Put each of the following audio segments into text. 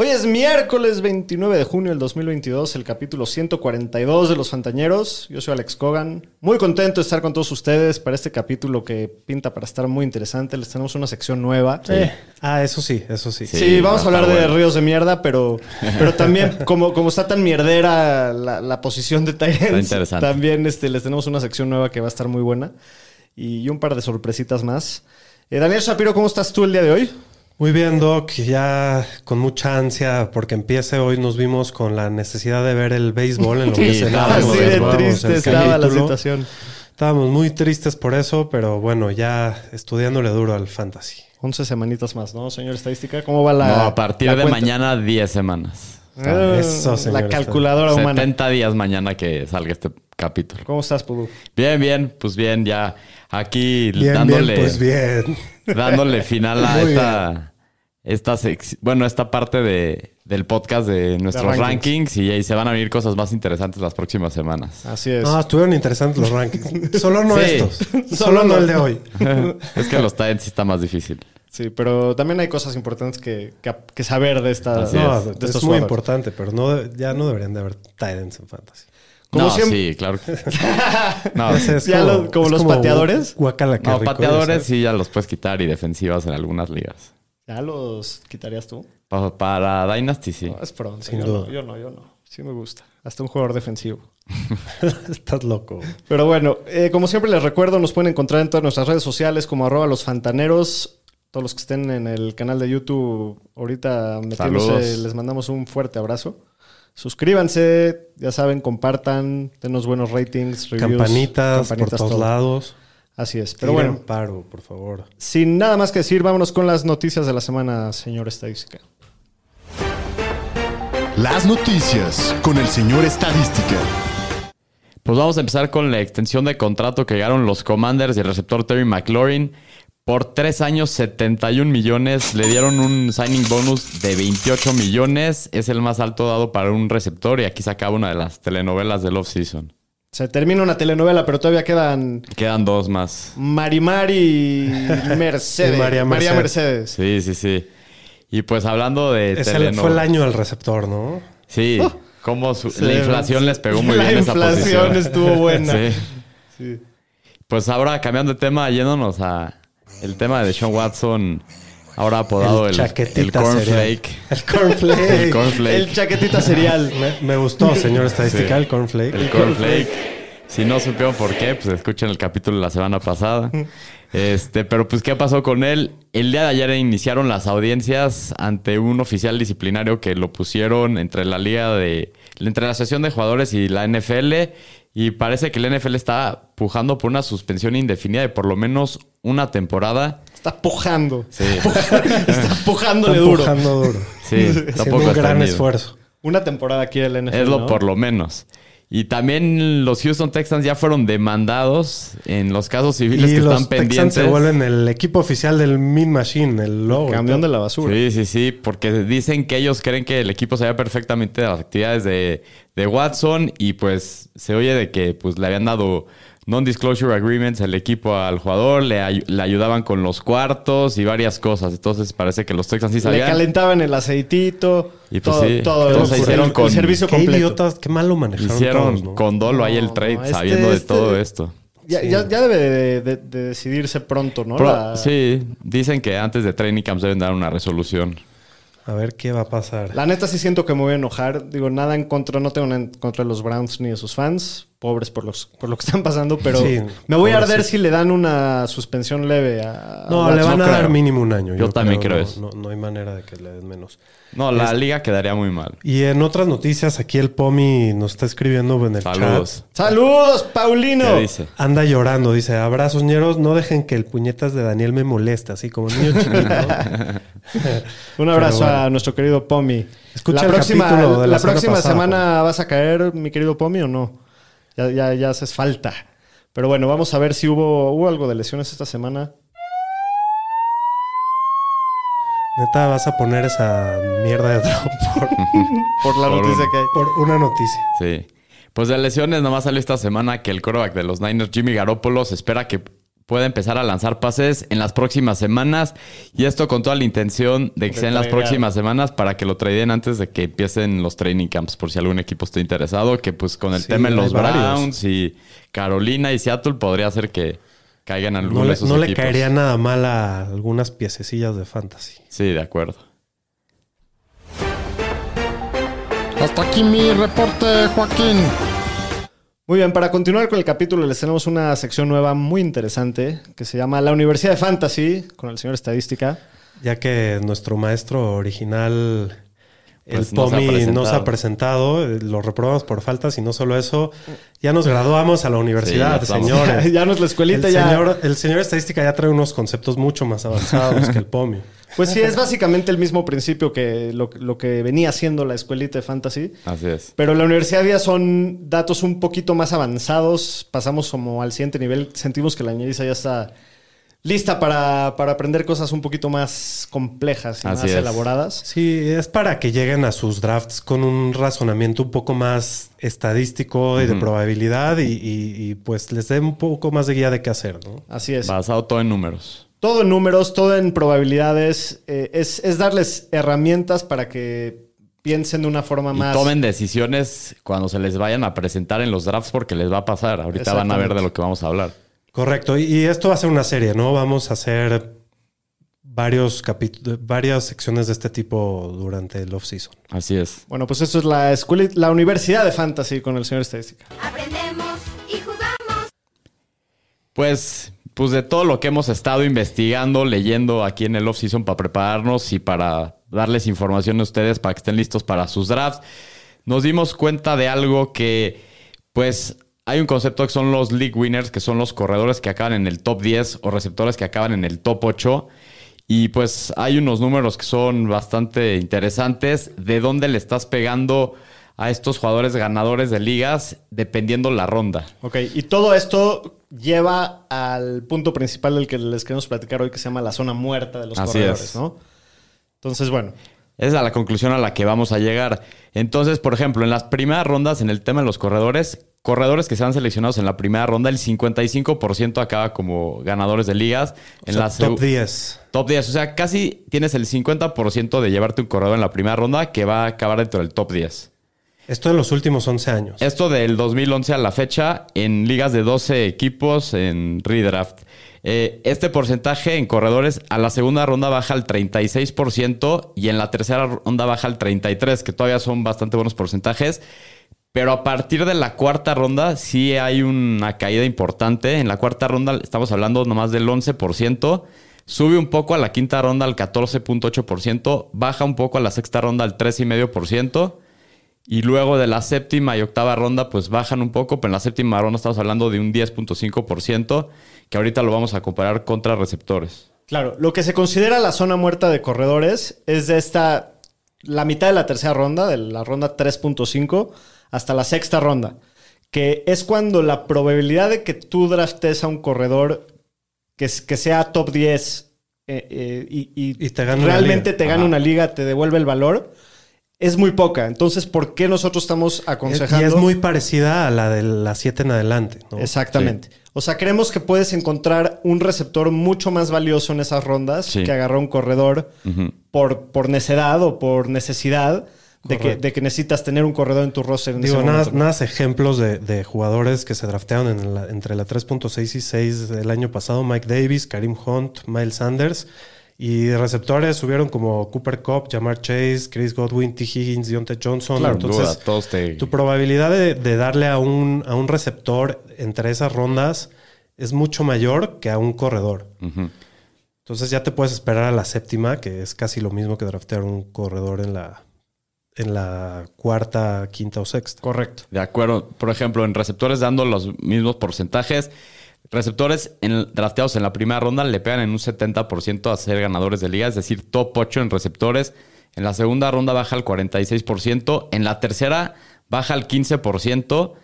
Hoy es miércoles 29 de junio del 2022, el capítulo 142 de los Fantañeros. Yo soy Alex Cogan. Muy contento de estar con todos ustedes para este capítulo que pinta para estar muy interesante. Les tenemos una sección nueva. Eh, Ah, eso sí, eso sí. Sí, vamos a hablar de ríos de mierda, pero, pero también, como, como está tan mierdera la, la posición de Tyrants, también este, les tenemos una sección nueva que va a estar muy buena. Y un par de sorpresitas más. Eh, Daniel Shapiro, ¿cómo estás tú el día de hoy? Muy bien, Doc. Ya con mucha ansia porque empiece hoy nos vimos con la necesidad de ver el béisbol en lo que Sí, cenábamos, Así Así de triste el estaba la situación. Estábamos muy tristes por eso, pero bueno, ya estudiándole duro al fantasy. 11 semanitas más, ¿no, señor estadística? ¿Cómo va la no, a partir de cuenta? mañana 10 semanas. Ah, Eso, señor La calculadora humana. 70 días mañana que salga este capítulo. ¿Cómo estás, Pudu? Bien, bien, pues bien, ya aquí Bien, dándole, bien, pues bien. dándole final a esta, esta bueno, esta parte de, del podcast de nuestros rankings. rankings, y ahí se van a venir cosas más interesantes las próximas semanas. Así es. No, estuvieron interesantes los rankings. Solo no Sí. estos. Solo no el de hoy. es que los Titans sí está más difícil. Sí, pero también hay cosas importantes que, que- que saber de, esta, Así No, de es estos muy jugadores. importante, pero no, ya no deberían de haber Titans en fantasy. Como no, siempre- sí, claro. no, es Ya lo- como es los pateadores. Guacala, no, rico, pateadores sí ya los puedes quitar y defensivas en algunas ligas. ¿Ya los quitarías tú? Pa- Para Dynasty sí. No, es pronto. Sin yo, duda. No, yo no, yo no. Sí me gusta. Hasta un jugador defensivo. Estás loco. Pero bueno, eh, como siempre les recuerdo, nos pueden encontrar en todas nuestras redes sociales como arroba los fantaneros. Todos los que estén en el canal de YouTube ahorita metiéndose, les mandamos un fuerte abrazo. Suscríbanse, ya saben, compartan, denos buenos ratings, reviews. Campanitas, por todos todo. lados. Así es. Pero Tiren bueno, paro, por favor. sin nada más que decir, vámonos con las noticias de la semana, señor estadística. Las noticias con el señor Estadística. Pues vamos a empezar con la extensión de contrato que llegaron los Commanders y el receptor Terry McLaurin. Por tres años, 71 millones. Le dieron un signing bonus de 28 millones. Es el más alto dado para un receptor. Y aquí se acaba una de las telenovelas del off-season. Se termina una telenovela, pero todavía quedan Quedan dos más. Marimar y Mercedes. Y María María Mercedes. Mercedes. Sí, sí, sí. Y pues hablando de Es el- teleno- fue el año del receptor, ¿no? Sí, su- Sí. la inflación les pegó muy La bien esa inflación posición. estuvo buena. Sí. Sí. Pues ahora cambiando de tema, yéndonos a el tema de Deshaun Watson, ahora apodado el, el, chaquetita Cornflake. cereal. El cornflake. El cornflake. El chaquetita cereal. me, me gustó, señor estadística, Sí. el cornflake. El cornflake. Si no supieron por qué, pues escuchen el capítulo de la semana pasada. Este, pero pues, ¿qué pasó con él? El día de ayer iniciaron las audiencias ante un oficial disciplinario que lo pusieron entre la liga de. entre la asociación de jugadores y la NFL. Y parece que la NFL está pujando por una suspensión indefinida de por lo menos una temporada. Está pujando. Sí, Está pujándole Está duro. empujando duro. sí, tampoco un gran esfuerzo. Una temporada aquí del NFL. Es lo ¿no? por lo menos. Y también los Houston Texans ya fueron demandados en los casos civiles Y que los están Texans pendientes. se vuelven el equipo oficial del Mean Machine, el logo. Camión de la basura. Sí, sí, sí, porque dicen que ellos creen que el equipo sabía perfectamente de las actividades de, de Watson y pues se oye de que pues le habían dado non-disclosure agreements al equipo al jugador, le, ay- le ayudaban con los cuartos y varias cosas. Entonces parece que los Texans sí Le sabían. calentaban el aceitito. Y pues todo, sí, todo entonces el- hicieron el, con- el servicio Qué completo. idiotas, qué mal lo manejaron Hicieron todos, ¿no? con dolo ahí el trade, no, este- sabiendo de este- todo esto. Ya, ya, ya debe de, de- de decidirse pronto, ¿no? La, Sí, dicen que antes de training camps deben dar una resolución. A ver qué va a pasar. la neta sí siento que me voy a enojar. Digo, nada en contra, no tengo nada en contra de los Browns ni de sus fans. Pobres por, los, por lo que están pasando, pero Sí, me voy a arder si le dan una suspensión leve a. No, a le van no a dar creo. mínimo un año. Yo también creo no, eso. No, no hay manera de que le den menos. No, la liga quedaría muy mal. Y en otras noticias, aquí el Pomi nos está escribiendo en el Saludos. chat. ¡Saludos, Paulino! ¿Qué dice? Anda llorando, dice, abrazos ñeros, no dejen que el puñetas de Daniel me moleste, así como niño chiquito. Un abrazo bueno. a nuestro querido Pomi. Escucha la el próxima, capítulo de la la semana próxima semana vas a caer, mi querido Pomi, o no? Ya, ya, ya haces falta. Pero bueno, vamos a ver si hubo, hubo algo de lesiones esta semana. Neta, vas a poner esa mierda de drop por, Por la Por noticia un- que hay. por una noticia. Sí. Pues de lesiones nomás salió esta semana que el quarterback de los Niners, Jimmy Garoppolo, se espera que pueda empezar a lanzar pases en las próximas semanas. Y esto con toda la intención de que De sea en las próximas semanas para que lo traden antes de que empiecen los training camps, por si algún equipo está interesado. Que pues con el Sí, tema en los. Browns y Carolina y Seattle podría ser que caigan algunos No de le, esos no le equipos. caería nada mal a algunas piececillas de fantasy. Sí, de acuerdo. Hasta aquí mi reporte, Joaquín. Muy bien, para continuar con el capítulo les tenemos una sección nueva muy interesante que se llama La Universidad de Fantasy con el señor Estadística. Ya que nuestro maestro original, Pues el POMI, no se presentado. ha presentado, eh, lo reprobamos por faltas y no solo eso, ya nos graduamos a la universidad, señores. ya no es la escuelita, el, ya. señor, el señor estadística ya trae unos conceptos mucho más avanzados que el POMI. Pues sí, es básicamente el mismo principio que lo, lo que venía siendo la escuelita de fantasy. Así es. Pero en la universidad ya son datos un poquito más avanzados. Pasamos como al siguiente nivel. Sentimos que la ñeriza ya está lista para, para aprender cosas un poquito más complejas y Así más es. elaboradas. Sí, es para que lleguen a sus drafts con un razonamiento un poco más estadístico y de probabilidad y, y- y, pues les dé un poco más de guía de qué hacer, ¿no? Así es. Basado todo en números. Todo en números, todo en probabilidades. eh, es, es darles herramientas para que piensen de una forma Y más. tomen decisiones cuando se les vayan a presentar en los drafts porque les va a pasar. Ahorita van a ver de lo que vamos a hablar. Correcto, y, y esto va a ser una serie, ¿no? Vamos a hacer varios capítulos, varias secciones de este tipo durante el off-season. Así es. Bueno, pues esto es la escuela, la universidad de fantasy con el señor estadística. Aprendemos y jugamos. Pues, pues de todo lo que hemos estado investigando, leyendo aquí en el off-season para prepararnos y para darles información a ustedes para que estén listos para sus drafts, nos dimos cuenta de algo que, pues, hay un concepto que son los league winners, que son los corredores que acaban en el top 10 o receptores que acaban en el top 8. Y pues hay unos números que son bastante interesantes de dónde le estás pegando a estos jugadores ganadores de ligas dependiendo la ronda. Ok, y todo esto lleva al punto principal del que les queremos platicar hoy, que se llama la zona muerta de los Así corredores, es. ¿no? Entonces, bueno, Esa es a la conclusión a la que vamos a llegar. Entonces, por ejemplo, en las primeras rondas, en el tema de los corredores, corredores que sean seleccionados en la primera ronda, el 55% acaba como ganadores de ligas. O En sea, la top seg- 10. Top 10. O sea, casi tienes el 50% de llevarte un corredor en la primera ronda que va a acabar dentro del top 10. Esto en los últimos 11 años. Esto del 2011 a la fecha en ligas de 12 equipos en redraft. Eh, este porcentaje en corredores a la segunda ronda baja al 36% y en la tercera ronda baja al 33%, que todavía son bastante buenos porcentajes. Pero a partir de la cuarta ronda sí hay una caída importante. En la cuarta ronda estamos hablando nomás del 11%. Sube un poco a la quinta ronda al 14.8%. Baja un poco a la sexta ronda al 3.5%. Y luego de la séptima y octava ronda, pues bajan un poco, pero en la séptima ronda estamos hablando de un 10.5%, que ahorita lo vamos a comparar contra receptores. claro, lo que se considera la zona muerta de corredores es de esta, la mitad de la tercera ronda, de la ronda 3.5, hasta la sexta ronda, que es cuando la probabilidad de que tú draftes a un corredor que, que sea top 10 eh, eh, y, y te realmente te gane Ajá. una liga, te devuelve el valor, es muy poca. Entonces, ¿por qué nosotros estamos aconsejando? Y es muy parecida a la de las 7 en adelante. ¿no? Exactamente. O sea, creemos que puedes encontrar un receptor mucho más valioso en esas rondas Sí. que agarrar un corredor por, por necedad o por necesidad de que, de que necesitas tener un corredor en tu roster. En Digo, nada, nada más ejemplos de, de jugadores que se draftearon en la- entre la 3.6 y 6 del año pasado. Mike Davis, Karim Hunt, Miles Sanders. Y de receptores subieron como Cooper Cup, Jamar Chase, Chris Godwin, T. Higgins, Deontay Johnson. Claro, Entonces, duda, todos te... tu probabilidad de, de darle a un, a un receptor entre esas rondas es mucho mayor que a un corredor. Entonces ya te puedes esperar a la séptima, que es casi lo mismo que draftear un corredor en la, en la cuarta, quinta o sexta. Correcto. De acuerdo. Por ejemplo, en receptores dando los mismos porcentajes, receptores en- drafteados en la primera ronda le pegan en un 70% a ser ganadores de liga, es decir, top 8 en receptores. En la segunda ronda baja al 46%, en la tercera baja al 15%,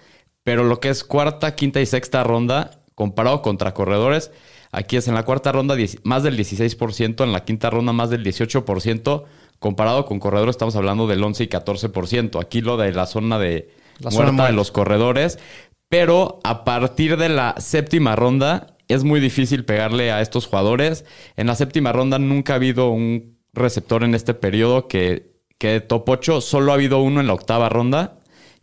Pero lo que es cuarta, quinta y sexta ronda, comparado contra corredores, aquí es en la cuarta ronda más del 16%, en la quinta ronda más del 18%, comparado con corredores estamos hablando del 11 y 14%. Aquí lo de la zona de La muerta de los corredores, pero a partir de la séptima ronda es muy difícil pegarle a estos jugadores. En la séptima ronda nunca ha habido un receptor en este periodo que quede top 8, solo ha habido uno en la octava ronda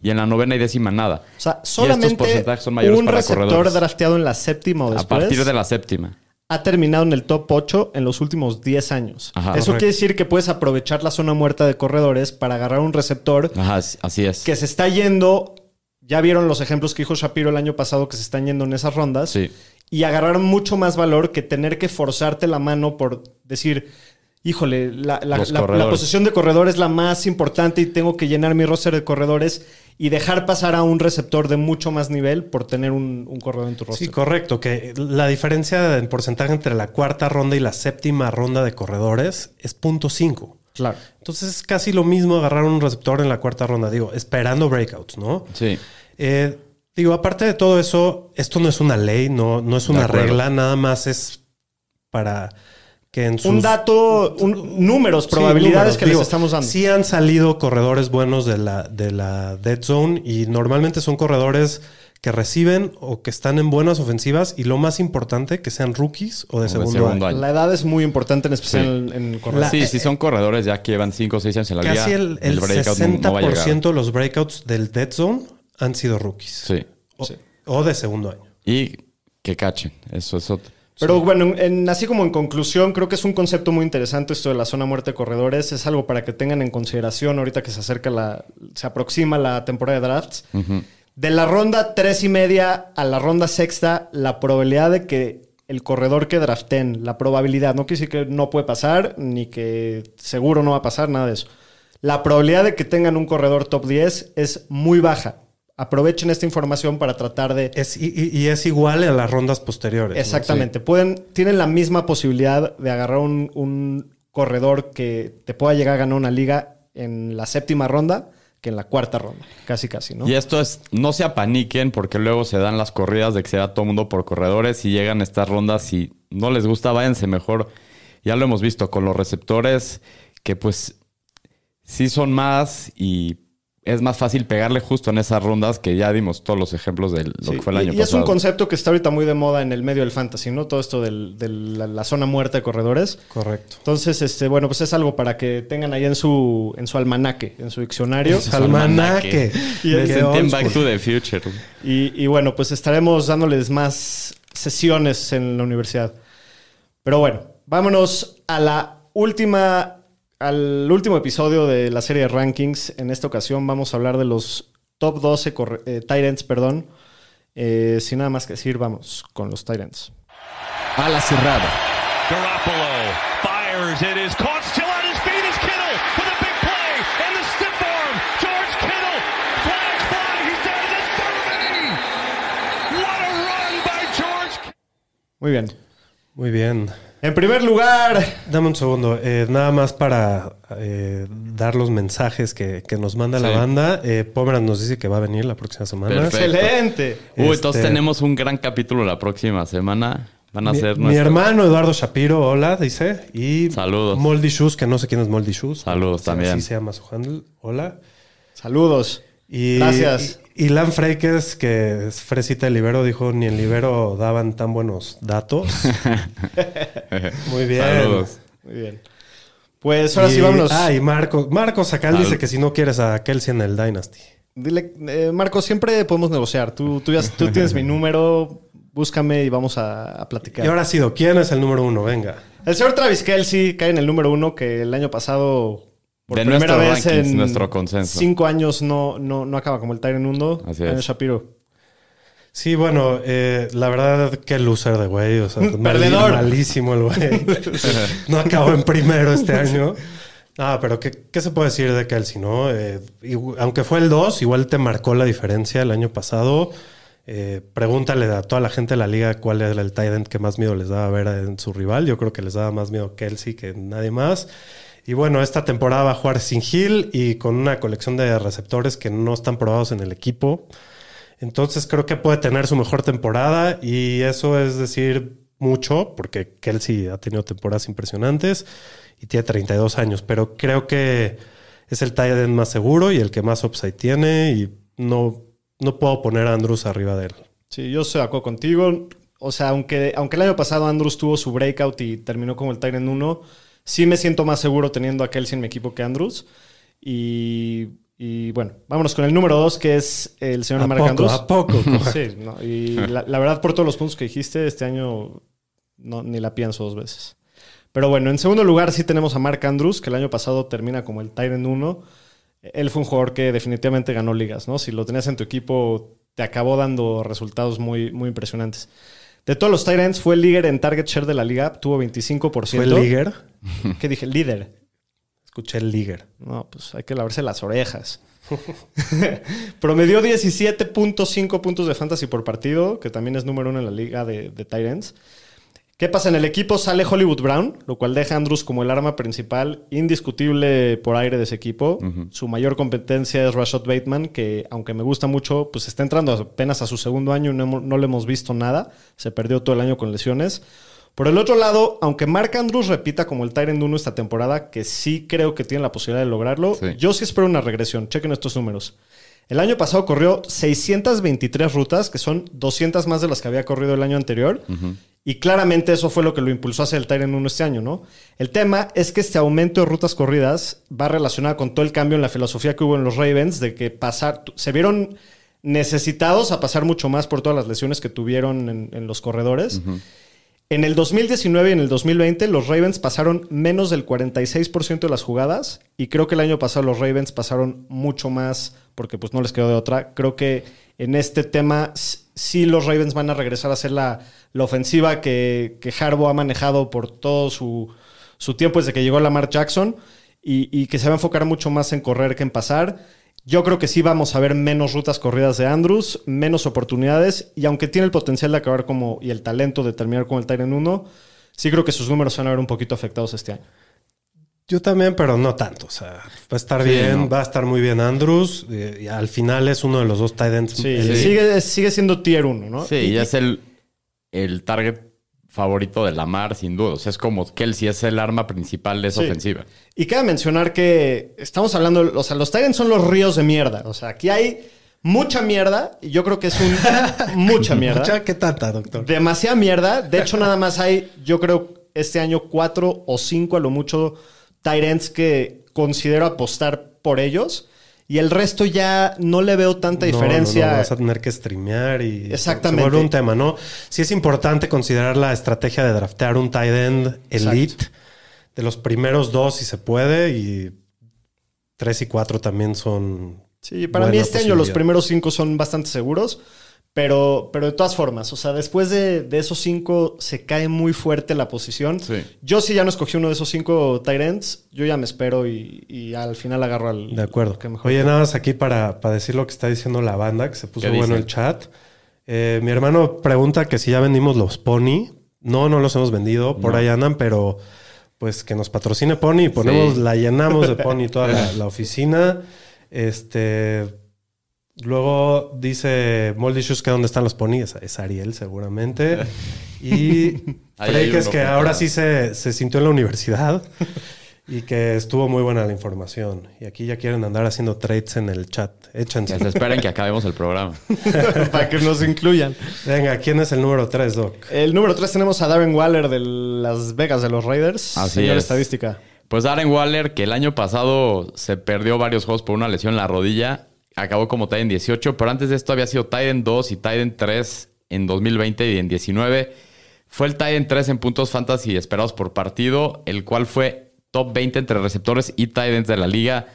y en la novena y décima nada. O sea, Y estos solamente porcentajes son mayores un para receptor corredores. drafteado en la séptima o A después partir de la séptima. ha terminado en el top 8 en los últimos 10 años. Ajá. Eso Correcto. quiere decir que puedes aprovechar la zona muerta de corredores para agarrar un receptor Ajá, as- así es. que se está yendo. Ya vieron los ejemplos que dijo Shapiro el año pasado que se están yendo en esas rondas. Sí. Y agarrar mucho más valor que tener que forzarte la mano por decir, híjole, la, la- la- posición de corredor es la más importante y tengo que llenar mi roster de corredores y dejar pasar a un receptor de mucho más nivel por tener un, un corredor en tu roster. Sí, correcto. Que la diferencia en porcentaje entre la cuarta ronda y la séptima ronda de corredores es .5. claro. Entonces es casi lo mismo agarrar un receptor en la cuarta ronda, digo, esperando breakouts, ¿no? Sí. Eh, digo, aparte de todo eso, esto no es una ley, no, no es una regla, nada más es para que en sus... Un dato, un- números, Sí, probabilidades números, que digo, les estamos dando. Sí han salido corredores buenos de la, de la dead zone y normalmente son corredores que reciben o que están en buenas ofensivas y lo más importante, que sean rookies o de segundo, segundo año. año. La edad es muy importante, en especial Sí. en, en corredores. sí, si son corredores ya que llevan 5 o 6 años en la liga, Casi el, el no- 60% no va a llegar. de los breakouts del dead zone han sido rookies. Sí. O, Sí. o de segundo año. Y que cachen. Eso es otro. Pero bueno, en- así como en conclusión, creo que es un concepto muy interesante esto de la zona muerte de corredores. Es algo para que tengan en consideración ahorita que se acerca la, se aproxima la temporada de drafts. Ujú. De la ronda tres y media a la ronda sexta, la probabilidad de que el corredor que draften, la probabilidad, no quiere decir que no puede pasar, ni que seguro no va a pasar, nada de eso. La probabilidad de que tengan un corredor top 10 es muy baja. Aprovechen esta información para tratar de Es, y, y- es igual a las rondas posteriores. ¿no? Exactamente. Pueden, tienen la misma posibilidad de agarrar un, un corredor que te pueda llegar a ganar una liga en la séptima ronda que en la cuarta ronda. Casi, casi, ¿no? Y esto es, no se apaniquen porque luego se dan las corridas de que se da todo mundo por corredores y llegan estas rondas y no les gusta, váyanse mejor. Ya lo hemos visto con los receptores que pues sí son más y es más fácil pegarle justo en esas rondas que ya dimos todos los ejemplos de lo Sí, que fue el y- año y, es un pasado. concepto que está ahorita muy de moda en el medio del fantasy, ¿no? Todo esto del- de la, la zona muerta de corredores. Correcto. Entonces, este, bueno, pues es algo para que tengan ahí en su, en su almanaque, en su diccionario. Almanaque. Y Me en Back to the Future. Y, y bueno, pues estaremos dándoles más sesiones en la universidad. Pero bueno, vámonos a la última, al último episodio de la serie de rankings. En esta ocasión vamos a hablar de los top 12 corre- eh, Tyrants, perdón. Eh, sin nada más que decir, vamos con los Tyrants. A la cerrada. Garoppolo fires. It is caught still on his feet. Is Kittle with a big play and the stiff arm. George Kittle. Flag fly. He's down to the 30. What a run by George. Muy bien. Muy bien. En primer lugar, Dame un segundo. eh, nada más para eh, dar los mensajes que, que nos manda la banda. Eh, Pomeranz nos dice que va a venir la próxima semana. Perfecto. excelente. Uy, Este- entonces tenemos un gran capítulo la próxima semana. Van a Mi, ser mi nuestros- hermano Eduardo Shapiro, hola, dice. Y Saludos. Moldy Shoes, que no sé quién es Moldy Shoes. Saludos también. Así se llama su handle. Hola. Saludos. Y, Gracias. Y, Lan Freikes, que es fresita de Libero, dijo ni en Libero daban tan buenos datos. Muy bien. Saludos. Muy bien. Pues ahora Y- sí, vámonos. Ah, y Marcos, Marcos Sacal Salud. dice que si no quieres a Kelsey en el Dynasty. Dile, eh, Marco, siempre podemos negociar. Tú, tú, ya, tú tienes mi número, búscame y vamos a, a platicar. Y ahora ha sido, ¿quién es el número uno? Venga. El señor Travis Kelsey cae en el número uno que el año pasado, por De primera vez rankings, en nuestro consenso. cinco años, no, no, no acaba como el Mundo. Así Daniel es. Shapiro. Sí, bueno, eh, la verdad, qué loser de güey. O sea, mal- Perdedor. malísimo el güey. no acabó en primero este año. Ah, pero ¿qué, qué se puede decir de Kelsey, no? Eh, igu- aunque fue el 2, igual te marcó la diferencia el año pasado. Eh, pregúntale a toda la gente de la liga cuál era el tight end que más miedo les daba ver en su rival. Yo creo que les daba más miedo Kelsey que nadie más. Y bueno, esta temporada va a jugar sin Hill y con una colección de receptores que no están probados en el equipo. Entonces creo que puede tener su mejor temporada y eso es decir mucho porque Kelsey ha tenido temporadas impresionantes y tiene 32 años, pero creo que es el tight más seguro y el que más upside tiene y no, no puedo poner a Andrews arriba de él. Sí, yo estoy de acuerdo contigo. O sea, aunque, aunque el año pasado Andrews tuvo su breakout y terminó como el Tyrant 1, sí me siento más seguro teniendo a Kelsey en mi equipo que Andrews. Y, y bueno, vámonos con el número 2, que es el señor ¿A Mark poco? Andrews. ¿A poco? Sí, no, y la, la verdad, por todos los puntos que dijiste, este año no, ni la pienso dos veces. Pero bueno, en segundo lugar sí tenemos a Mark Andrews, que el año pasado termina como el Tyrant 1. Él fue un jugador que definitivamente ganó ligas, ¿no? Si lo tenías en tu equipo, te acabó dando resultados muy, muy impresionantes. De todos los Tyrants, fue el líder en target share de la liga, tuvo 25%. ¿Fue el Liger? ¿Qué dije? Líder. Escuché el Liger. No, pues hay que lavarse las orejas. Promedió 17.5 puntos de fantasy por partido, que también es número uno en la liga de, de ends. ¿Qué pasa? En el equipo sale Hollywood Brown, lo cual deja a Andrews como el arma principal, indiscutible por aire de ese equipo. Su mayor competencia es Rashad Bateman, que aunque me gusta mucho, pues está entrando apenas a su segundo año y no, no le hemos visto nada. Se perdió todo el año con lesiones. Por el otro lado, aunque Mark Andrews repita como el Tyrant 1 esta temporada, que sí creo que tiene la posibilidad de lograrlo, Sí. yo sí espero una regresión. Chequen estos números. El año pasado corrió 623 rutas, que son 200 más de las que había corrido el año anterior. Y claramente eso fue lo que lo impulsó hacia el Tyrant 1 este año, ¿no? El tema es que este aumento de rutas corridas va relacionado con todo el cambio en la filosofía que hubo en los Ravens, de que pasar, se vieron necesitados a pasar mucho más por todas las lesiones que tuvieron en, en los corredores. En el 2019 y en el 2020 los Ravens pasaron menos del 46% de las jugadas y creo que el año pasado los Ravens pasaron mucho más porque pues no les quedó de otra. Creo que en este tema sí los Ravens van a regresar a ser la, ofensiva que, que ha manejado por todo su, tiempo desde que llegó Lamar Jackson y, que se va a enfocar mucho más en correr que en pasar. Yo creo que sí vamos a ver menos rutas corridas de Andrews, menos oportunidades, y aunque tiene el potencial de acabar como y el talento de terminar como el Tyrant 1, sí creo que sus números van a ver un poquito afectados este año. Yo también, pero no tanto. O sea, va a estar Sí, bien, no. va a estar muy bien Andrews. eh, y al final es uno de los dos tight ends. Sí, el- Sigue, sigue siendo tier 1, ¿no? Sí, Y- ya es el, el target favorito de Lamar, sin duda. O sea, es como Kelsey es el arma principal de esa Sí. ofensiva. Y cabe mencionar que estamos hablando, o sea, los Tyrants son los ríos de mierda. O sea, aquí hay mucha mierda, y yo creo que es un mucha mierda. Mucha, ¿Qué tanta, doctor? Demasiada mierda. De hecho, nada más hay, yo creo, este año cuatro o cinco a lo mucho Tyrants que considero apostar por ellos. Y el resto ya no le veo tanta No, no, diferencia. no, vas a tener que streamear y Exactamente. se vuelve un tema, ¿no? Sí es importante considerar la estrategia de draftear un tight end elite de los primeros dos si se puede y tres y cuatro también son Sí, para mí este año los primeros cinco son bastante seguros. Pero, pero de todas formas, o sea, después de, de esos cinco se cae muy fuerte la posición. Sí. Yo si ya no escogí uno de esos cinco tight ends, yo ya me espero y, y al final agarro al... De acuerdo. que mejor Oye, nada más aquí para, para decir lo que está diciendo la banda, que se puso ¿Qué bueno el chat. Eh, mi hermano pregunta que si ya vendimos los Pony. No, no los hemos vendido, por No. ahí andan, pero pues que nos patrocine Pony y ponemos, Sí. la llenamos de Pony toda la, la oficina. Este. Luego dice Moldy Shoes que dónde están los Pony. Es, Ariel, seguramente. Y que es que ahora sí se, se sintió en la universidad. Y que estuvo muy buena la información. Y aquí ya quieren andar haciendo trades en el chat. Échense. Que se esperen que acabemos el programa. para que nos incluyan. Venga, ¿quién es el número 3, Doc? El número tres tenemos a Darren Waller de Las Vegas de los Raiders. Así Señor es. estadística. Pues Darren Waller, que el año pasado se perdió varios juegos por una lesión en la rodilla, acabó como Titan 18, pero antes de esto había sido Titan 2 y Titan 3 en 2020 y en 19. Fue el Titan 3 en puntos fantasy esperados por partido, el cual fue top 20 entre receptores y Titans de la liga.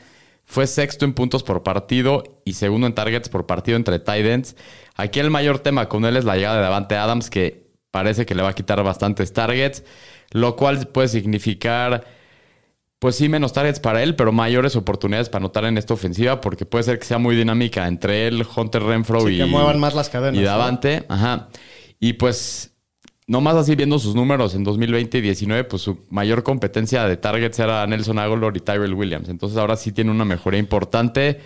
Fue sexto en puntos por partido y segundo en targets por partido entre Titans. Aquí el mayor tema con él es la llegada de Davante Adams, que parece que le va a quitar bastantes targets, lo cual puede significar pues sí, menos targets para él, pero mayores oportunidades para anotar en esta ofensiva, porque puede ser que sea muy dinámica entre él, Hunter Renfro Sí, y, que muevan más las cadenas, y ¿no? Davante. Ajá. Y pues, nomás así viendo sus números en 2020 y 19, pues su mayor competencia de targets era Nelson Aguilar y Tyrell Williams. Entonces ahora sí tiene una mejoría importante.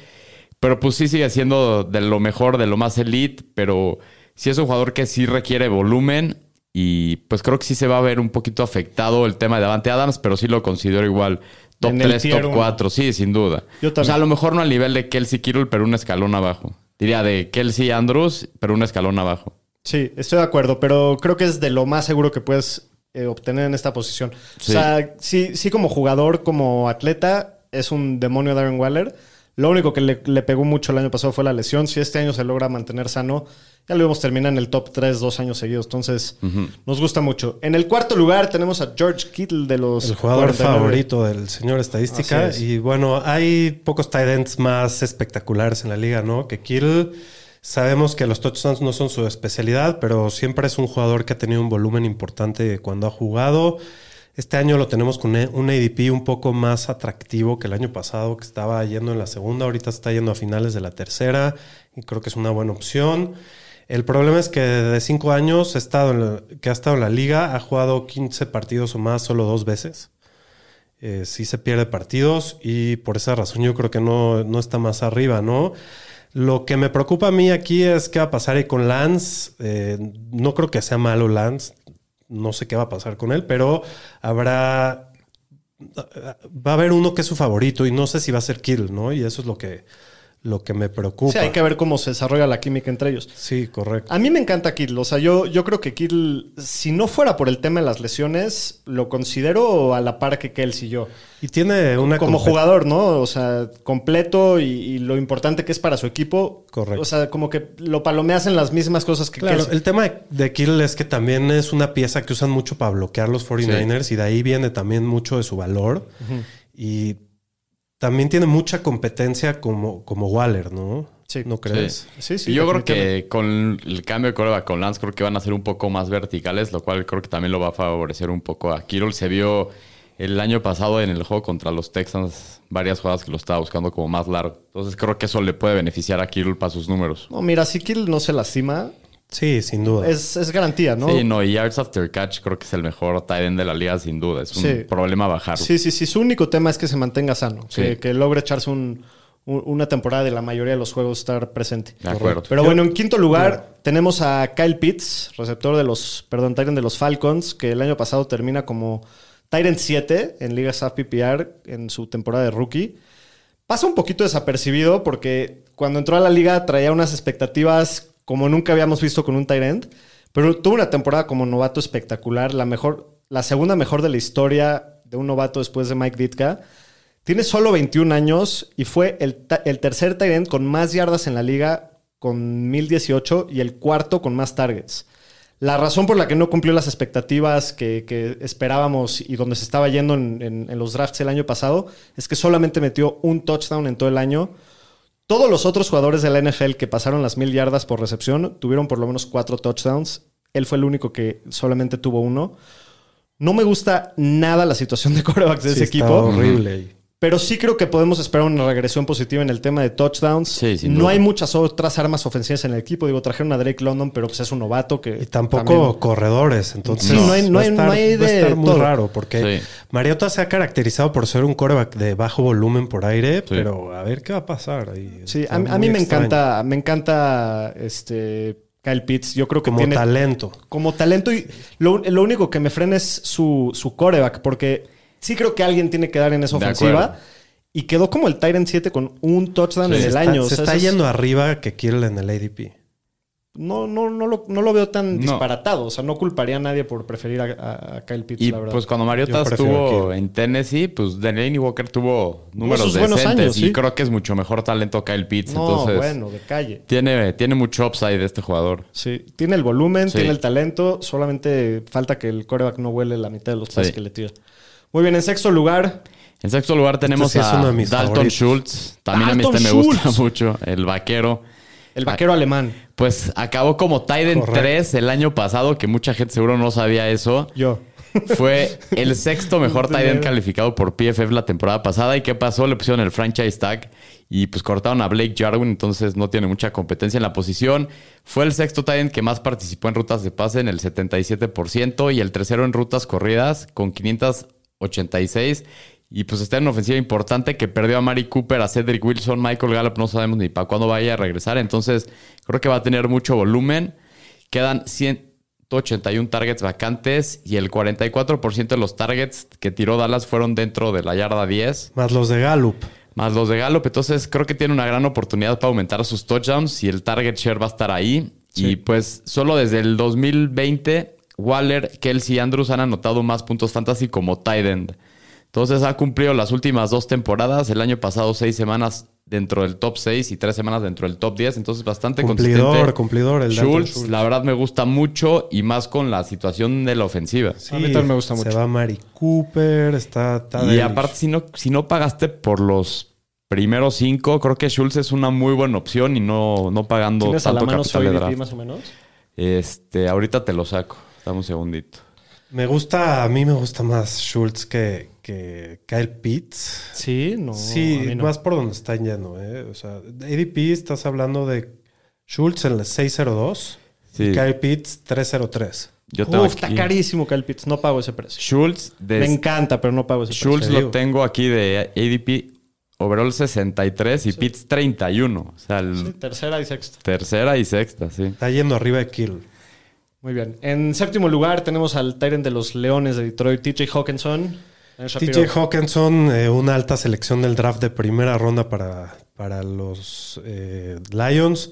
Pero pues sí sigue siendo de lo mejor, de lo más elite, pero sí es un jugador que sí requiere volumen y pues creo que sí se va a ver un poquito afectado el tema de Davante Adams, pero sí lo considero igual top En el 3, tier top uno. 4, sí, sin duda. Yo o también. sea, a lo mejor no al nivel de Kelsey Kittle, pero un escalón abajo. Diría de Kelsey Andrews, pero un escalón abajo. Sí, estoy de acuerdo, pero creo que es de lo más seguro que puedes eh, obtener en esta posición. Sí. O sea, sí, sí como jugador, como atleta, es un demonio Darren Waller. Lo único que le, le pegó mucho el año pasado fue la lesión. Si este año se logra mantener sano, ya lo vimos terminar en el top 3 dos años seguidos. Entonces, nos gusta mucho. En el cuarto lugar tenemos a George Kittle de los... El jugador 49. favorito del señor estadística. Es. Y bueno, hay pocos tight ends más espectaculares en la liga, ¿no? Que Kittle. Sabemos que los touchdowns no son su especialidad, pero siempre es un jugador que ha tenido un volumen importante cuando ha jugado. Este año lo tenemos con un ADP un poco más atractivo que el año pasado, que estaba yendo en la segunda, ahorita está yendo a finales de la tercera, y creo que es una buena opción. El problema es que de cinco años estado que ha estado en la liga, ha jugado 15 partidos o más solo dos veces. Eh, sí se pierde partidos y por esa razón yo creo que no, no está más arriba, ¿no? Lo que me preocupa a mí aquí es qué va a pasar con Lance. Eh, no creo que sea malo Lance. No sé qué va a pasar con él, pero habrá... Va a haber uno que es su favorito y no sé si va a ser Kill, ¿no? Y eso es lo que, lo que me preocupa. Sí, hay que ver cómo se desarrolla la química entre ellos. Sí, correcto. A mí me encanta Kittle. O sea, yo, yo creo que Kittle, si no fuera por el tema de las lesiones, lo considero a la par que Kelsey y yo. Y tiene una... Como jugador, ¿no? O sea, completo y, y lo importante que es para su equipo. Correcto. O sea, como que lo palomeas en las mismas cosas que Claro, Kelsey. el tema de- de Kittle es que también es una pieza que usan mucho para bloquear los 49ers y de ahí viene también mucho de su valor. Y también tiene mucha competencia como, como Waller, ¿no? Sí. ¿No crees? Sí, sí. y yo creo que con el cambio de coreback con Lance, creo que van a ser un poco más verticales, lo cual creo que también lo va a favorecer un poco a Kittle. Se vio el año pasado en el juego contra los Texans varias jugadas que lo estaba buscando como más largo. Entonces creo que eso le puede beneficiar a Kittle para sus números. No, mira, si Kittle no se lastima, Sí, sin duda. es, es garantía, ¿no? Sí, no, y yards after catch creo que es el mejor tight end de la liga sin duda. Es un Sí. problema bajar. Sí, sí, sí. Su único tema es que se mantenga sano. Sí. Que, que logre echarse un- un- una temporada de la mayoría de los juegos estar presente. De acuerdo. Pero bueno, en quinto lugar tenemos a Kyle Pitts, receptor de los, perdón, Tyrant de los Falcons, que el año pasado termina como Tyrant 7 en ligas PPR en su temporada de rookie. Pasa un poquito desapercibido porque cuando entró a la liga traía unas expectativas como nunca habíamos visto con un Tyrant, pero tuvo una temporada como novato espectacular, la mejor, la segunda mejor de la historia de un novato después de Mike Ditka. Tiene solo 21 años y fue el, el tercer Tyrant con más yardas en la liga con 1018 y el cuarto con más targets. La razón por la que no cumplió las expectativas que, que esperábamos y donde se estaba yendo en, en- en los drafts el año pasado es que solamente metió un touchdown en todo el año. Todos los otros jugadores de la NFL que pasaron las mil yardas por recepción tuvieron por lo menos cuatro touchdowns. Él fue el único que solamente tuvo uno. No me gusta nada la situación de corebacks de Sí, ese está equipo. horrible. Pero sí creo que podemos esperar una regresión positiva en el tema de touchdowns. Sí, sin no duda. hay muchas otras armas ofensivas en el equipo. Digo, trajeron a Drake London, pero pues es un novato que. Y tampoco también- corredores, entonces Sí, no hay- no va a hay- estar, no hay va a de estar muy todo. raro porque Sí. Mariota se ha caracterizado por ser un coreback de bajo volumen por aire, Sí. pero a ver qué va a pasar ahí. Sí, a, a mí me extraño. encanta, me encanta este Kyle Pitts. Yo creo que como tiene talento. como talento y lo, lo único que me frena es su, su coreback, porque sí creo que alguien tiene que dar en esa ofensiva. Y quedó como el Tyrant 7 con un touchdown Sí. en el está, año. O se sea, está es- yendo arriba que quiere en el ADP. No, no, no, lo, no lo veo tan No. disparatado. O sea, no culparía a nadie por preferir a, Kyle Pitts, Y la verdad. pues cuando Mariota estuvo en Tennessee, pues Delaney Walker tuvo números decentes años, y creo que es mucho mejor talento Kyle Pitts. no, entonces, bueno, de calle. tiene, tiene mucho upside este jugador. Sí, tiene el volumen, Sí. tiene el talento, solamente falta que el coreback no huele la mitad de los pases Sí. que le tira. Muy bien, en sexto lugar, En sexto lugar tenemos sí es a uno de mis Dalton favoritos. Schultz. También a mí este me gusta mucho, el vaquero. el vaquero alemán. Pues acabó como Titan Correcto. 3 el año pasado, que mucha gente seguro no sabía eso. Yo. Fue el sexto mejor tight end calificado por PFF la temporada pasada. ¿Y qué pasó? Le pusieron el franchise tag y pues cortaron a Blake Jarwin, entonces no tiene mucha competencia en la posición. Fue el sexto tight end que más participó en rutas de pase en el 77% y el tercero en rutas corridas con 586 Y pues está en una ofensiva importante que perdió a Mari Cooper, a Cedric Wilson, Michael Gallup, no sabemos ni para cuándo vaya a regresar. Entonces, creo que va a tener mucho volumen. Quedan 181 targets vacantes y el 44% de los targets que tiró Dallas fueron dentro de la yarda 10, Más los de Gallup. más los de Gallup. Entonces, creo que tiene una gran oportunidad para aumentar sus touchdowns y el target share va a estar ahí. Y pues, solo desde el 2020, Waller, Kelsey y Andrews han anotado más puntos fantasy como tight end. Entonces ha cumplido las últimas dos temporadas. El año pasado seis semanas dentro del top 6 y tres semanas dentro del top 10. Entonces bastante Cumplidor, consistente. cumplidor, el Schultz, Schultz. la verdad me gusta mucho y más con la situación de la ofensiva. Sí, A mí también me gusta mucho. Se va Mari Cooper, está... está Y aparte, si no, si no pagaste por los primeros cinco, creo que Schultz es una muy buena opción y no, no pagando ¿Tienes a la tanto mano capital de draft. más o menos? Este, ahorita te lo saco. Dame un segundito. Me gusta, a mí me gusta más Schultz que, que Kyle Pitts. Sí, no. a sí, mí no. más por donde están yendo, ¿eh? O sea, ADP estás hablando de Schultz en el 602 Sí. y Kyle Pitts 303. Yo tengo Uf, está aquí- carísimo Kyle Pitts. No pago ese precio. Schultz de Me encanta, pero no pago ese Schultz precio. lo tengo aquí de ADP overall 63 y Pitts 31. O sea, el Sí, tercera y sexta. tercera y sexta, sí. Está yendo arriba de Kill. Muy bien. En séptimo lugar tenemos al Tyrant de los Leones de Detroit, TJ Hawkinson. TJ Hawkinson, eh, una alta selección del draft de primera ronda para, para los eh, Lions.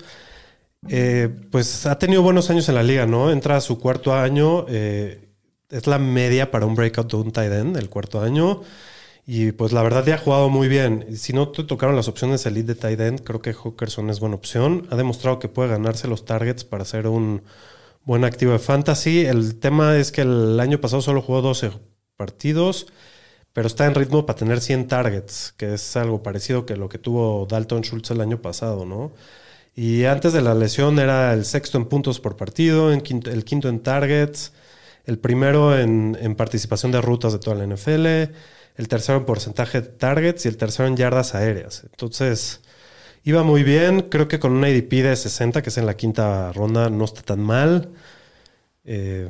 Eh, pues ha tenido buenos años en la liga, ¿no? Entra a su cuarto año. eh, es la media para un breakout de un tight end, el cuarto año. Y pues la verdad ya ha jugado muy bien. Si no te tocaron las opciones elite de tight end, creo que Hawkinson es buena opción. Ha demostrado que puede ganarse los targets para ser un buen activo de fantasy. El tema es que el año pasado solo jugó 12 partidos, pero está en ritmo para tener 100 targets, que es algo parecido que lo que tuvo Dalton Schultz el año pasado, ¿no? Y antes de la lesión era el sexto en puntos por partido, el quinto en targets, el primero en, en participación de rutas de toda la NFL, el tercero en porcentaje de targets y el tercero en yardas aéreas. Entonces, iba muy bien. Creo que con un ADP de 60, que es en la quinta ronda, no está tan mal. Eh,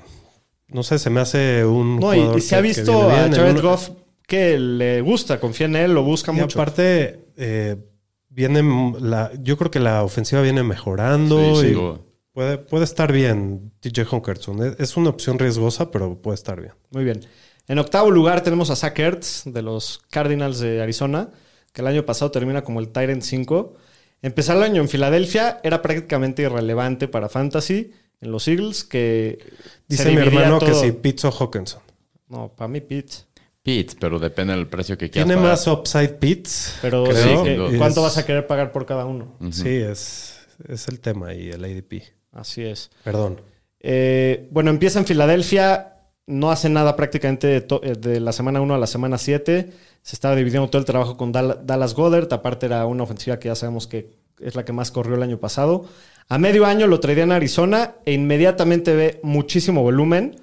no sé, se me hace un. No, y, se ha que- visto a Jared una- Goff que le gusta, confía en él, lo busca y mucho. aparte, eh, viene la, yo creo que la ofensiva viene mejorando. Sí, y sin duda. puede, puede estar bien TJ. Es, es una opción riesgosa, pero puede estar bien. Muy bien. En octavo lugar tenemos a Zach Ertz de los Cardinals de Arizona, que el año pasado termina como el Tyrant 5. Empezar el año en Filadelfia era prácticamente irrelevante para Fantasy en los Eagles, que Dice mi hermano que si Pitts o Hawkinson. No, para mí Pitts. Pitts, pero depende del precio que quieras. Tiene pagar. más upside Pitts. Pero creo. sí, que-. ¿cuánto Es- vas a querer pagar por cada uno? Sí, es, es el tema y el ADP. Así es. Perdón. Eh, bueno, empieza en Filadelfia, no hace nada prácticamente de, eh, de la semana 1 a la semana 7. Se estaba dividiendo todo el trabajo con Dal- Dallas Goddard. Aparte, era una ofensiva que ya sabemos que es la que más corrió el año pasado. A medio año lo traía en Arizona e inmediatamente ve muchísimo volumen.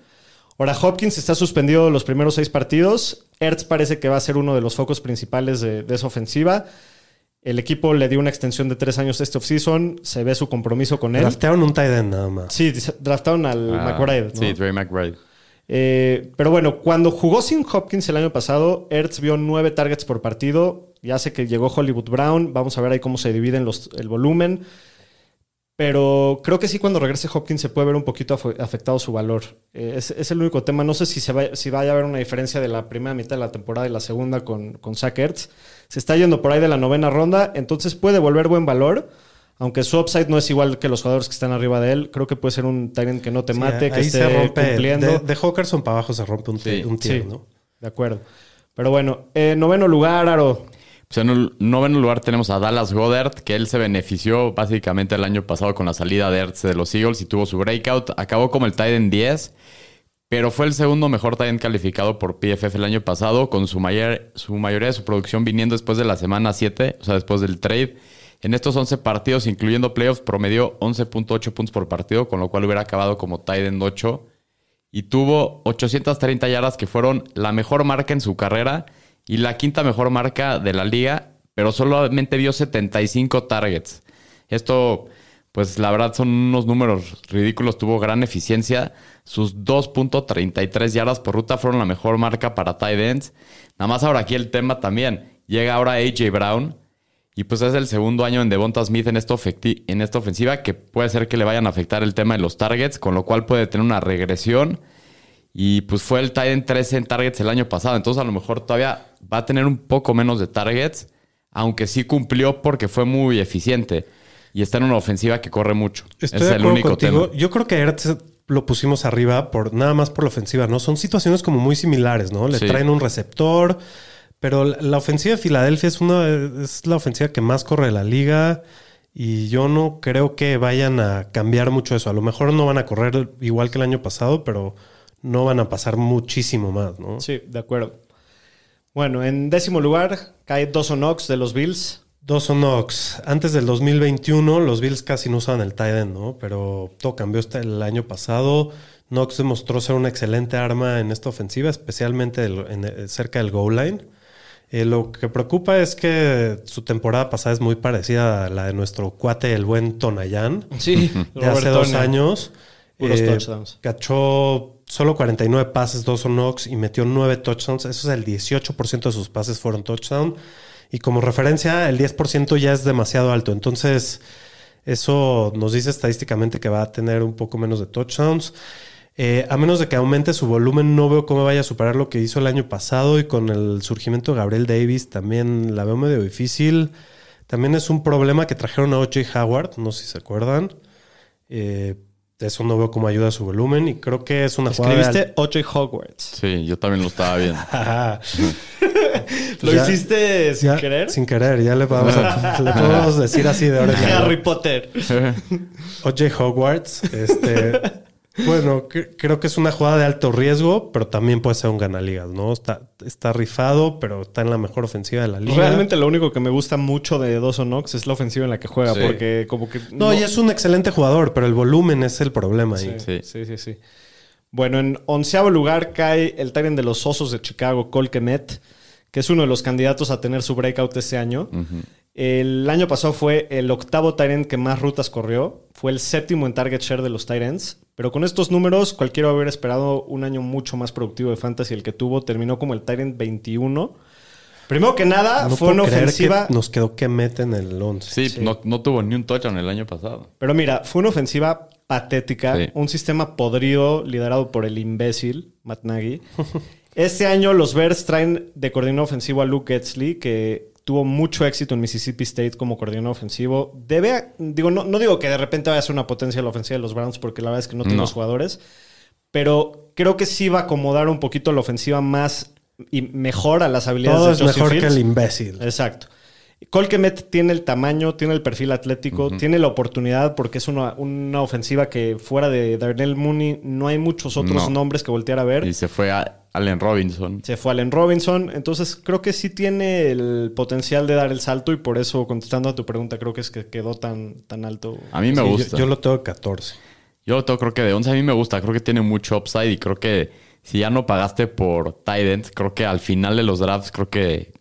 Ahora, Hopkins está suspendido los primeros seis partidos. Ertz parece que va a ser uno de los focos principales de, de esa ofensiva. El equipo le dio una extensión de tres años este offseason. Se ve su compromiso con él. Draftearon un tight end nada más. Sí, draftaron al Ah, McBride. ¿no? Sí, Trey McBride. Eh, pero bueno, cuando jugó sin Hopkins el año pasado, Ertz vio nueve targets por partido. Ya sé que llegó Hollywood Brown. Vamos a ver ahí cómo se dividen el volumen. Pero creo que sí, cuando regrese Hopkins se puede ver un poquito afe- afectado su valor. Eh, es, el único tema. No sé si, si vaya a haber una diferencia de la primera mitad de la temporada y la segunda con, con Zach Ertz. Se está yendo por ahí de la novena ronda, entonces puede volver buen valor. Aunque su upside no es igual que los jugadores que están arriba de él, creo que puede ser un Tyrant que no te Sí, mate, que esté se rompe. cumpliendo. De, de Hawkinson para abajo se rompe un, Sí. un tier, Sí. ¿no? De acuerdo. Pero bueno, eh, noveno lugar, Aro. Pues en el noveno lugar tenemos a Dallas Goddard, que él se benefició básicamente el año pasado con la salida de Ertz de los Eagles y tuvo su breakout. Acabó como el tight end 10, pero fue el segundo mejor tight end calificado por PFF el año pasado, con su, mayor, su mayoría de su producción viniendo después de la semana 7, o sea, después del trade. En estos 11 partidos, incluyendo playoffs, promedió 11.8 puntos por partido, con lo cual hubiera acabado como tight end 8 y tuvo 830 yardas que fueron la mejor marca en su carrera y la quinta mejor marca de la liga, pero solamente vio 75 targets. Esto pues la verdad son unos números ridículos. Tuvo gran eficiencia. Sus 2.33 yardas por ruta fueron la mejor marca para tight ends. Nada más ahora aquí el tema también. Llega ahora AJ Brown. Y pues es el segundo año en Devonta Smith en esta, ofecti- en esta ofensiva que puede ser que le vayan a afectar el tema de los targets, con lo cual puede tener una regresión. Y pues fue el tight end 13 en targets el año pasado. Entonces a lo mejor todavía va a tener un poco menos de targets, aunque sí cumplió porque fue muy eficiente. Y está en una ofensiva que corre mucho. Estoy Ese de es el único contigo. tema. Yo creo que Ertz lo pusimos arriba por nada más por la ofensiva, ¿no? Son situaciones como muy similares, ¿no? Le Sí. traen un receptor, pero la, ofensiva de Filadelfia es una es la ofensiva que más corre de la liga y yo no creo que vayan a cambiar mucho eso. A lo mejor no van a correr igual que el año pasado, pero no van a pasar muchísimo más, ¿no? Sí, de acuerdo. Bueno, en décimo lugar cae Dawson Knox de los Bills. Dawson Knox. Antes del 2021, los Bills casi no usaban el tight end, ¿no? Pero todo cambió hasta el año pasado. Knox demostró ser una excelente arma en esta ofensiva, especialmente en- eh, cerca del goal line. Eh, lo que preocupa es que su temporada pasada es muy parecida a la de nuestro cuate, el buen Tonayan, Sí, de hace dos años. Puros Eh, touchdowns. Cachó solo 49 pases Dawson Knox y metió 9 touchdowns. Eso es el 18% de sus pases fueron touchdown. Y como referencia, el 10% ya es demasiado alto. Entonces, eso nos dice estadísticamente que va a tener un poco menos de touchdowns. Eh, a menos de que aumente su volumen, no veo cómo vaya a superar lo que hizo el año pasado. Y con el surgimiento de Gabriel Davis, también la veo medio difícil. También es un problema que trajeron a O.J. Howard, no sé si se acuerdan. Eh, eso no veo cómo ayuda a su volumen. Y creo que es una Escribiste O.J. Hogwarts. Sí, yo también lo estaba viendo. ¿Lo Ya- hiciste sin Ya, querer? Sin querer, ya le vamos a, le podemos decir así de ahora Harry. Potter. O.J. Hogwarts, este, bueno, cre- creo que es una jugada de alto riesgo, pero también puede ser un ganaligas, ¿no? Está, está rifado, pero está en la mejor ofensiva de la liga. Realmente lo único que me gusta mucho de Dawson Knox es la ofensiva en la que juega, Sí. porque como que... No, y es un excelente jugador, pero el volumen es el problema ahí. Sí, Sí. sí, sí, sí. Bueno, en onceavo lugar cae el Tyrant de los Osos de Chicago, Cole Kmet, que es uno de los candidatos a tener su breakout este año. El año pasado fue el octavo Tyrant que más rutas corrió. Fue el séptimo en target share de los Tyrants. Pero con estos números, cualquiera hubiera esperado un año mucho más productivo de fantasy. El que tuvo terminó como el Tyrant 21. Primero que nada, No fue puedo una creer ofensiva... que nos quedó que meten el 11. Sí, No, no tuvo ni un touchdown el año pasado. Pero mira, fue una ofensiva patética, Sí. un sistema podrido liderado por el imbécil Matt Nagy. Este año los Bears traen de coordinador ofensivo a Luke Getsley, que tuvo mucho éxito en Mississippi State como coordinador ofensivo. Debe, digo, no, no digo que de repente vaya a ser una potencia la ofensiva de los Browns, porque la verdad es que no tiene No. los jugadores, pero creo que sí va a acomodar un poquito la ofensiva más y mejor a las habilidades Todo de es mejor que el imbécil. Exacto. Colquemet tiene el tamaño, tiene el perfil atlético, tiene la oportunidad porque es una, una ofensiva que fuera de Darnell Mooney no hay muchos otros No. nombres que voltear a ver. Y se fue a Allen Robinson. Se fue Allen Robinson, entonces creo que sí tiene el potencial de dar el salto y por eso contestando a tu pregunta creo que es que quedó tan, tan alto. A mí me Sí, yo- gusta. yo, lo tengo 14. Yo lo tengo, creo que de 11 a mí me gusta. Creo que tiene mucho upside y creo que si ya no pagaste por Tident, creo que al final de los drafts, creo que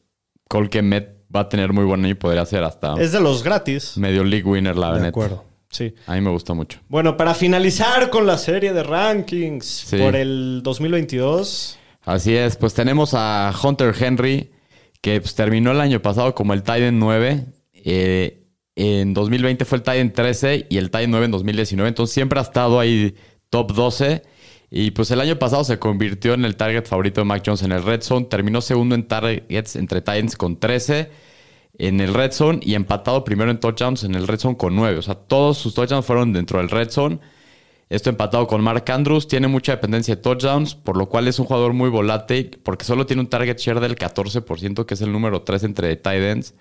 Colquemet va a tener muy buen año y podría ser hasta Es de los gratis. medio league winner, la De neta. acuerdo. Sí. A mí me gusta mucho. Bueno, para finalizar con la serie de rankings Sí. por el 2022. Así es, pues tenemos a Hunter Henry, que pues, terminó el año pasado como el Titan 9. Eh, en 2020 fue el Titan 13 y el Titan 9 en 2019. Entonces siempre ha estado ahí top 12. Y pues el año pasado se convirtió en el target favorito de Mac Jones en el Red Zone. Terminó segundo en targets entre Titans con 13 en el Red Zone y empatado primero en touchdowns en el Red Zone con 9. O sea, todos sus touchdowns fueron dentro del Red Zone. Esto empatado con Mark Andrews. Tiene mucha dependencia de touchdowns, por lo cual es un jugador muy volátil porque solo tiene un target share del 14%, que es el número 3 entre tight ends.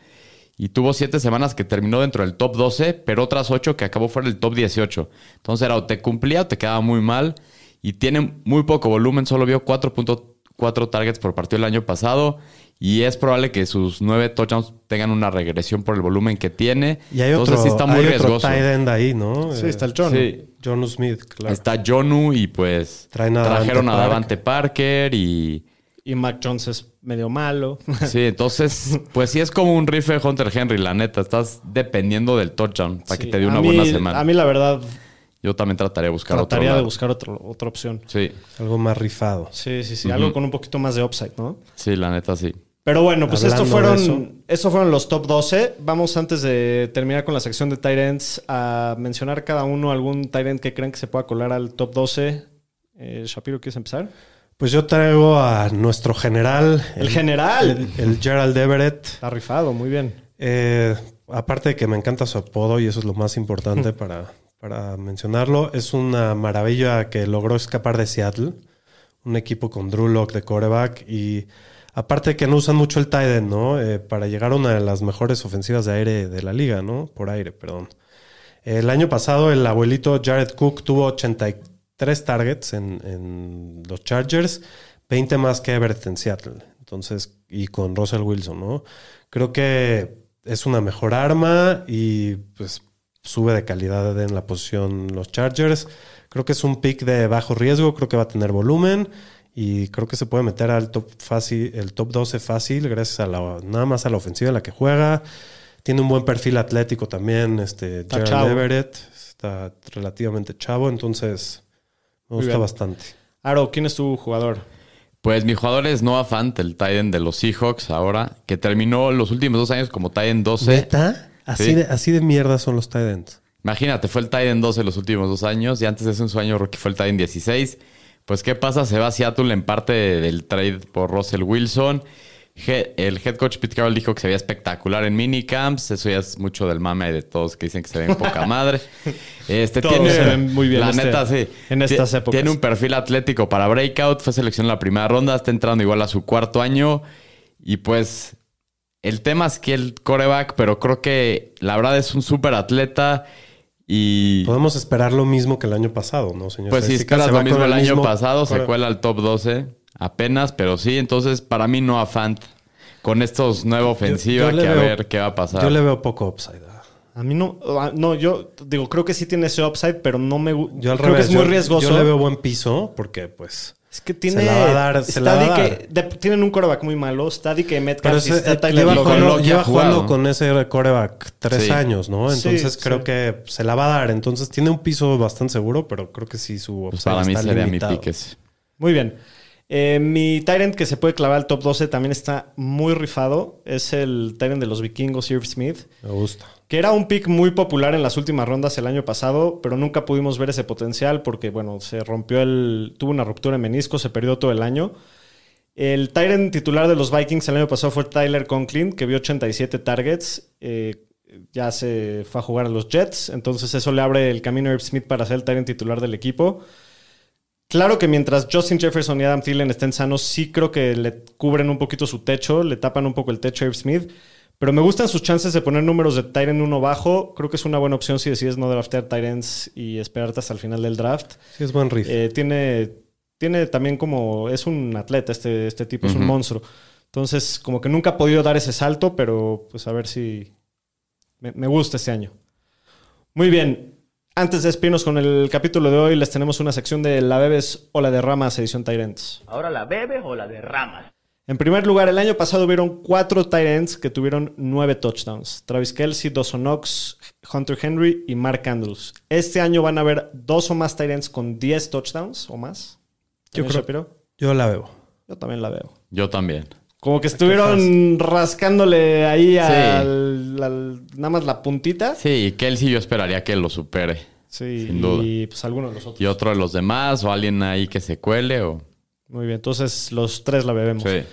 Y tuvo 7 semanas que terminó dentro del top 12, pero otras 8 que acabó fuera del top 18. Entonces era o te cumplía o te quedaba muy mal. Y tiene muy poco volumen, solo vio 4.4 targets por partido el año pasado. Y es probable que sus 9 touchdowns tengan una regresión por el volumen que tiene. Y hay Entonces otro, sí está muy hay otro riesgoso. tight end ahí, ¿no? Sí, está el John. Sí. John Smith, claro. Está Jonu y pues Traen a trajeron Davante a Davante Parker y Y Mac Jones es medio malo. Sí, entonces, pues sí es como un rifle de Hunter Henry, la neta. Estás dependiendo del touchdown para que te dé a una mí- buena semana. A mí, la verdad, Yo también trataría de buscar trataría otro de buscar otro- otra opción. Sí, Algo más rifado. Sí, sí, sí. Algo con un poquito más de upside, ¿no? sí, la neta sí. Pero bueno, pues Hablando fueron, estos fueron los top 12. Vamos antes de terminar con la sección de tight ends a mencionar cada uno algún tight end que crean que se pueda colar al top 12. Eh, Shapiro, ¿quieres empezar? Pues yo traigo a nuestro general. El general. El, el Gerald Everett. Está rifado, muy bien. Eh, aparte de que me encanta su apodo y eso es lo más importante para, para mencionarlo, es una maravilla que logró escapar de Seattle, un equipo con Drew Lock de quarterback y aparte que no usan mucho el tight end, ¿no? Eh, para llegar a una de las mejores ofensivas de aire de la liga, ¿no? Por aire, perdón. El año pasado el abuelito Jared Cook tuvo 83 targets en, en los Chargers, 20 más que Everett en Seattle. Entonces, y con Russell Wilson, ¿no? Creo que es una mejor arma y pues sube de calidad en la posición los Chargers. Creo que es un pick de bajo riesgo, creo que va a tener volumen y creo que se puede meter al top fácil, el top 12 fácil gracias a la nada más a la ofensiva en la que juega. Tiene un buen perfil atlético también, este Está chavo. Everett está relativamente chavo, entonces me gusta bastante. Aro, ¿quién es tu jugador? Pues mi jugador es Noah Fant, el tight end de los Seahawks ahora, que terminó los últimos dos años como tight end 12. ¿Neta? Así, Sí. de, así de mierda son los tight ends. Imagínate, fue el tight end 12 los últimos dos años y antes de eso en su año rookie fue el tight end 16. Pues ¿qué pasa? Se va a Seattle en parte del trade por Russell Wilson. El head coach Pete Carroll dijo que se veía espectacular en minicamps. Eso ya es mucho del mame de todos que dicen que se ven poca madre. Este Todos tiene, se ven muy bien La este- neta, sí. en estas épocas. Tiene un perfil atlético para breakout. Fue seleccionado en la primera ronda. Está entrando igual a su cuarto año. Y pues el tema es que el coreback, pero creo que la verdad es un súper atleta. Y Podemos esperar lo mismo que el año pasado, ¿no, señor? pues si esperas lo mismo el año mismo pasado, se cuela al top 12 apenas, pero sí, entonces para mí no Fant con estos nueva ofensiva yo que a ver qué va a pasar. Yo le veo poco upside. A mí no, ah, no, yo digo, creo que sí tiene ese upside, pero no me gusta. Yo al Creo revés. que es muy yo- riesgoso. Yo le veo buen piso porque, pues. Es que tiene. Se la va a dar, se la va a de- tienen un coreback muy malo. Está DK Metcalf y ese- está eh, Tyler lleva, jugando, con ese coreback tres Sí. años, ¿no? Entonces sí. creo que se la va a dar. Entonces tiene un piso bastante seguro, pero creo que sí su Pues para mí está sería limitado. mi pick ese. Muy bien. Eh, mi Tyrant que se puede clavar al top 12 también está muy rifado. Es el Tyrant de los vikingos, Irv Smith. Me gusta. Que era un pick muy popular en las últimas rondas el año pasado, pero nunca pudimos ver ese potencial porque, bueno, se rompió el. tuvo una ruptura en menisco, se perdió todo el año. El Tyrant titular de los Vikings el año pasado fue Tyler Conklin, que vio 87 targets. eh, ya se fue a jugar a los Jets, entonces eso le abre el camino a Irv Smith para ser el Tyrant titular del equipo. Claro que mientras Justin Jefferson y Adam Thielen estén sanos, sí creo que le cubren un poquito su techo, le tapan un poco el techo a Irv Smith. Pero me gustan sus chances de poner números de Tyrant uno bajo. Creo que es una buena opción si decides no draftear Tyrants y esperarte hasta el final del draft. Sí, es buen riff. Eh, tiene, tiene también como. Es un atleta, este, este tipo, es un monstruo. Entonces, como que nunca ha podido dar ese salto, pero pues a ver si. Me, me gusta este año. Muy bien. Antes de despedirnos con el capítulo de hoy, les tenemos una sección de La Bebes o la Derramas, edición Tyrants. Ahora la bebes o la derramas. En primer lugar, el año pasado hubieron cuatro ends que tuvieron nueve touchdowns. Travis Kelsey, Dawson Knox, Hunter Henry y Mark Andrews. Este año van a haber dos o más ends con 10 touchdowns o más. Yo ¿También, creo- Shapiro? Yo la veo. Yo también la veo. Yo también. Como que estuvieron rascándole ahí al, al- nada más la puntita. Sí, y Kelsey yo esperaría que lo supere. Sí, Sin duda. y pues algunos de los otros. Y otro de los demás, o alguien ahí que se cuele, o... Muy bien, entonces los tres la bebemos. Sí.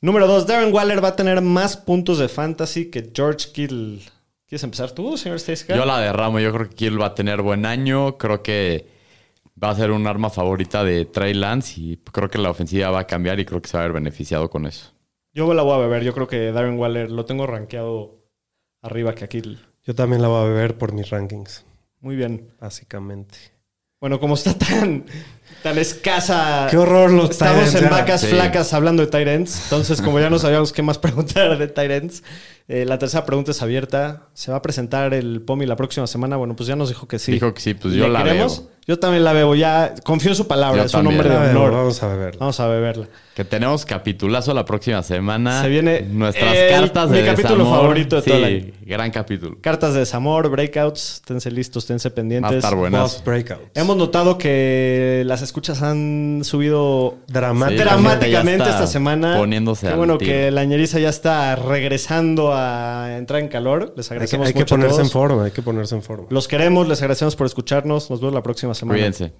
Número dos, Darren Waller va a tener más puntos de fantasy que George Kittle. ¿Quieres empezar tú, señor Stacy? Yo la derramo. Yo creo que Kill va a tener buen año. Creo que va a ser un arma favorita de Trey Lance y creo que la ofensiva va a cambiar y creo que se va a ver beneficiado con eso. Yo la voy a beber. Yo creo que Darren Waller lo tengo rankeado arriba que a Kittle. Yo también la voy a beber por mis rankings, Muy bien. básicamente. Bueno, como está tan, tan escasa. Qué horror los Estamos en vacas Sí. flacas hablando de Tyrants. Entonces, como ya no sabíamos qué más preguntar de Tyrants, Eh, la tercera pregunta es abierta. ¿Se va a presentar el POMI la próxima semana? Bueno, pues ya nos dijo que sí. Dijo que sí, pues yo ¿Le la queremos? veo. Yo también la veo. Ya confío en su palabra. Yo es un hombre de honor. Vamos a beber. Vamos a beberla. Que tenemos capitulazo la próxima semana. Se viene nuestras el- cartas de mi capítulo desamor. favorito de todo el Sí, gran capítulo. Cartas de desamor, breakouts. Esténse listos, esténse Va a pendientes. estar buenas. Breakouts. Hemos notado que las escuchas han subido Dramático. Sí, dramáticamente esta semana. poniéndose Qué al bueno tiro. que la ñeriza ya está regresando a entrar en calor. Les Hay que, agradecemos hay que mucho a ponerse en todos. forma, hay que ponerse en forma. Los queremos, les agradecemos por escucharnos. Nos vemos la próxima semana. Cuídense.